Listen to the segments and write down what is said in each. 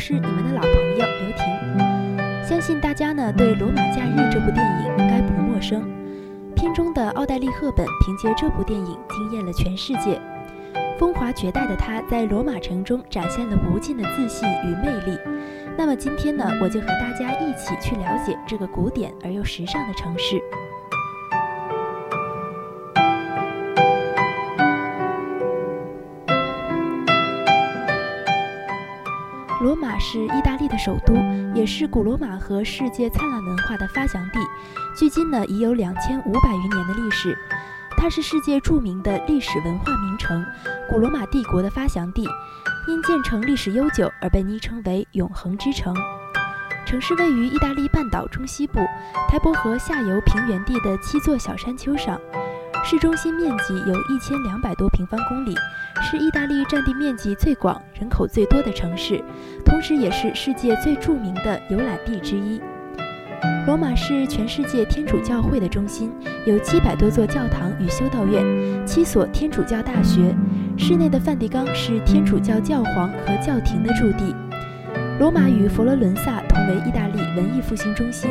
是你们的老朋友刘婷，相信大家呢对《罗马假日》这部电影应该不陌生。片中的奥黛丽·赫本凭借这部电影惊艳了全世界，风华绝代的她在罗马城中展现了无尽的自信与魅力。那么今天呢，我就和大家一起去了解这个古典而又时尚的城市。是意大利的首都，也是古罗马和世界灿烂文化的发祥地。距今呢，已有两千五百余年的历史。它是世界著名的历史文化名城，古罗马帝国的发祥地。因建成历史悠久而被昵称为“永恒之城”。城市位于意大利半岛中西部，台伯河下游平原地的七座小山丘上。市中心面积有一千两百多平方公里，是意大利占地面积最广、人口最多的城市，同时也是世界最著名的游览地之一。罗马是全世界天主教会的中心，有七百多座教堂与修道院，七所天主教大学。市内的梵蒂冈是天主教教皇和教廷的驻地。罗马与佛罗伦萨同为意大利文艺复兴中心，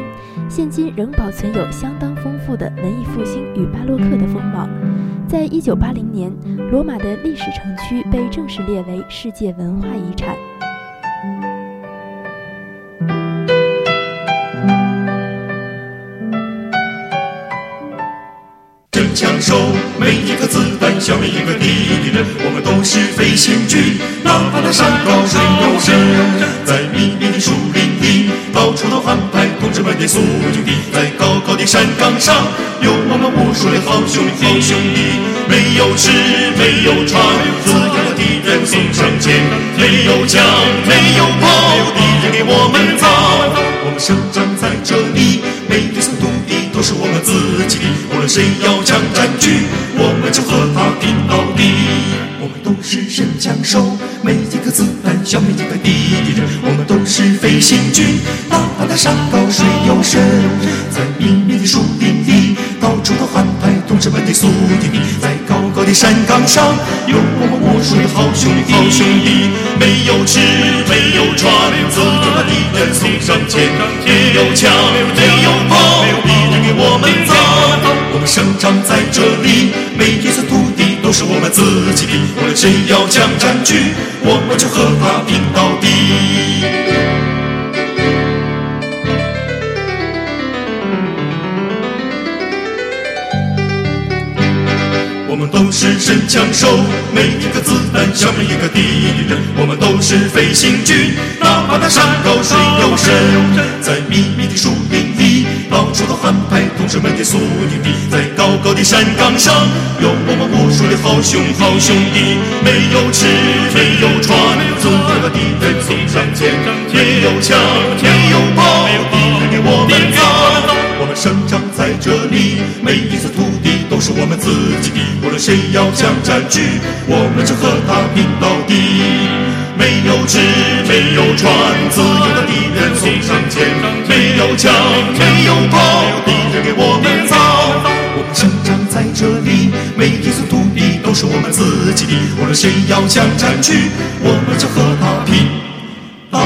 现今仍保存有相当丰富的文艺复兴与巴洛克的风貌。在一九八零年，罗马的历史城区被正式列为世界文化遗产。手，每一颗子弹消灭一个敌人，我们都是飞行军，哪怕那山高水又深。在密密的树林里，到处都安排同志们的宿营地。在高高的山岗上，有我们无数的好兄弟。好兄弟，没有吃，没有穿，自由的敌人送上前。没有枪，没有炮，敌人给我们造。我们生长在这里，都是我们自己的。无论谁要强占据，我们就和他拼到底。我们都是神枪手，每一颗子弹消灭一个敌人。我们都是飞行军，哪怕那山高水又深，在密密的树林里，到处都安排同志们的宿营地。在高高的山岗上，有我们无数的好兄弟。好兄弟，没有吃，没有穿，自有把敌人送上前。没有枪，没有炮，自己的，无论谁要将占据，我们就和他拼到底。我们都是神枪手，每一颗子弹消灭一个敌人。我们都是飞行军，哪怕那山高水又深，在密密的树林里，到处都安排同志们的宿营地，在高高的山岗上，有我们无数的好兄好兄弟。没有吃，没有穿，自由的敌人送上前。没有枪，没有炮，敌人给我们造。我们生长在这里，每一寸土地都是我们自己的。无论谁要将占据，我们就和他拼到底。没有吃，没有穿，自由的敌人送上前。没有枪，没有炮，敌人给我们造。我们生长在这里，每一寸土地都是我们自己的。无论谁要强占去，我们就和他拼到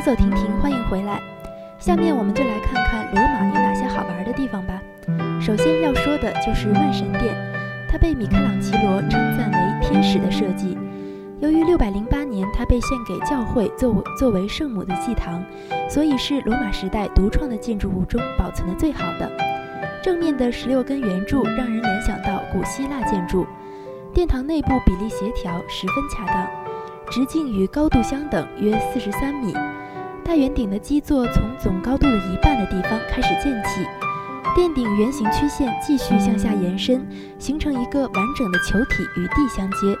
走走停停，欢迎回来。下面我们就来看看罗马有哪些好玩的地方吧。首先要说的就是万神殿，它被米开朗基罗称赞为天使的设计。由于六百零八年它被献给教会作为作为圣母的祭堂，所以是罗马时代独创的建筑物中保存的最好的。正面的十六根圆柱让人联想到古希腊建筑。殿堂内部比例协调，十分恰当，直径与高度相等，约四十三米。大圆顶的基座从总高度的一半的地方开始建起，殿顶圆形曲线继续向下延伸，形成一个完整的球体与地相接。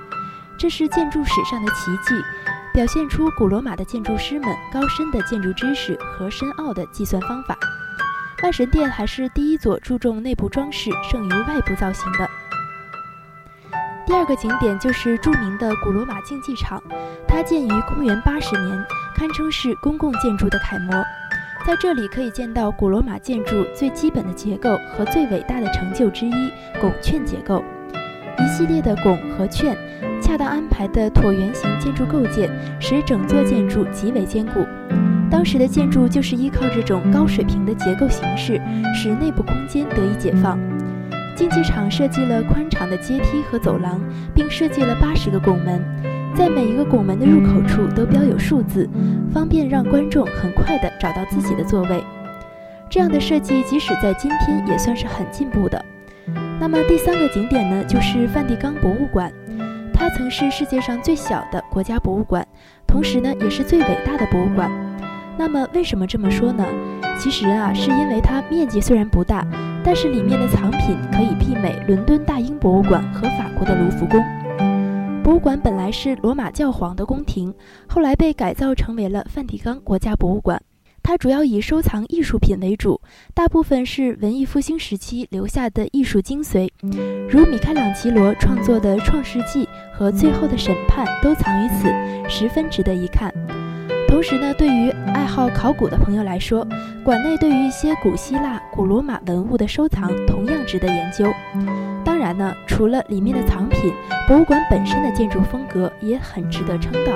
这是建筑史上的奇迹，表现出古罗马的建筑师们高深的建筑知识和深奥的计算方法。万神殿还是第一座注重内部装饰胜于外部造型的。第二个景点就是著名的古罗马竞技场，它建于公元八十年，堪称是公共建筑的楷模。在这里可以见到古罗马建筑最基本的结构和最伟大的成就之一——拱券结构。一系列的拱和券，恰当安排的椭圆形建筑构件，使整座建筑极为坚固。当时的建筑就是依靠这种高水平的结构形式，使内部空间得以解放。竞技场设计了宽敞的阶梯和走廊，并设计了八十个拱门，在每一个拱门的入口处都标有数字，方便让观众很快地找到自己的座位。这样的设计即使在今天也算是很进步的。那么第三个景点呢，就是梵蒂冈博物馆，它曾是世界上最小的国家博物馆，同时呢也是最伟大的博物馆。那么为什么这么说呢？其实啊，是因为它面积虽然不大。但是里面的藏品可以媲美伦敦大英博物馆和法国的卢浮宫。博物馆本来是罗马教皇的宫廷，后来被改造成为了梵蒂冈国家博物馆。它主要以收藏艺术品为主，大部分是文艺复兴时期留下的艺术精髓，如米开朗基罗创作的《创世纪》和《最后的审判》都藏于此，十分值得一看。同时呢，对于爱好考古的朋友来说，馆内对于一些古希腊、古罗马文物的收藏同样值得研究。当然呢，除了里面的藏品，博物馆本身的建筑风格也很值得称道。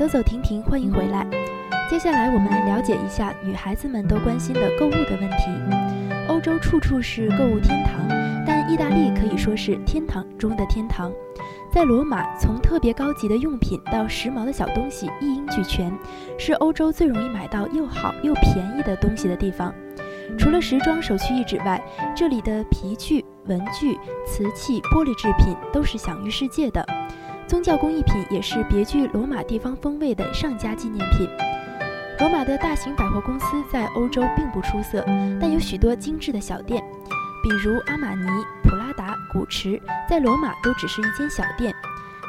走走停停，欢迎回来。接下来我们来了解一下女孩子们都关心的购物的问题。欧洲处处是购物天堂，但意大利可以说是天堂中的天堂。在罗马，从特别高级的用品到时髦的小东西一应俱全，是欧洲最容易买到又好又便宜的东西的地方。除了时装首屈一指外，这里的皮具、文具、瓷器、玻璃制品都是享誉世界的。宗教工艺品也是别具罗马地方风味的上佳纪念品。罗马的大型百货公司在欧洲并不出色，但有许多精致的小店，比如阿玛尼、普拉达、古驰，在罗马都只是一间小店。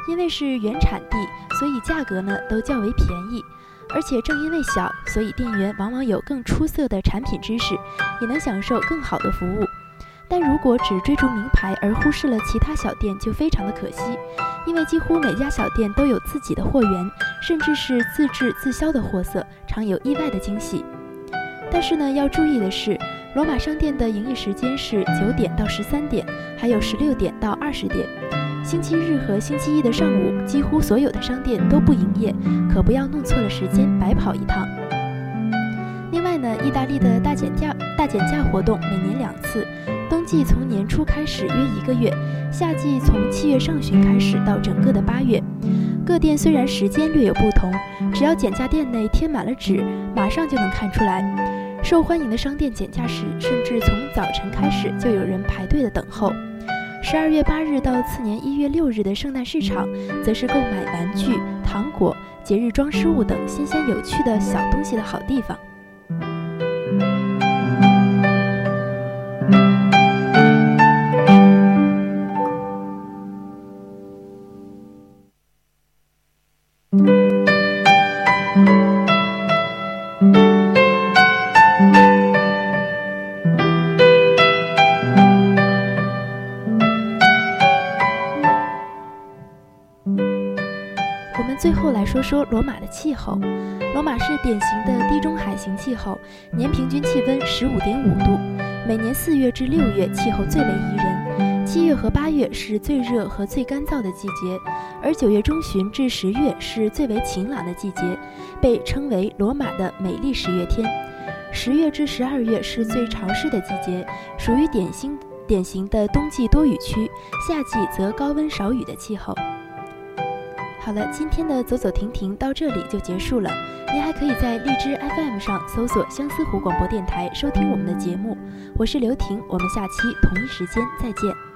因为是原产地，所以价格呢都较为便宜。而且正因为小，所以店员往往有更出色的产品知识，也能享受更好的服务。如果只追逐名牌而忽视了其他小店，就非常的可惜。因为几乎每家小店都有自己的货源，甚至是自制自销的货色，常有意外的惊喜。但是呢，要注意的是，罗马商店的营业时间是九点到十三点，还有十六点到二十点。星期日和星期一的上午，几乎所有的商店都不营业，可不要弄错了时间，白跑一趟。另外呢，意大利的大减价大减价活动每年两次，季从年初开始约一个月，夏季从七月上旬开始到整个的八月。各店虽然时间略有不同，只要减价店内贴满了纸，马上就能看出来。受欢迎的商店减价时，甚至从早晨开始就有人排队的等候。十二月八日到次年一月六日的圣诞市场，则是购买玩具、糖果、节日装饰物等新鲜有趣的小东西的好地方。我们最后来说说罗马的气候。罗马是典型的地中海型气候，年平均气温十五点五度。每年四月至六月气候最为宜人，七月和八月是最热和最干燥的季节，而九月中旬至十月是最为晴朗的季节，被称为罗马的美丽十月天。十月至十二月是最潮湿的季节，属于典型典型的冬季多雨区，夏季则高温少雨的气候。好了，今天的走走停停到这里就结束了。您还可以在荔枝 FM 上搜索相思湖广播电台收听我们的节目。我是刘婷，我们下期同一时间再见。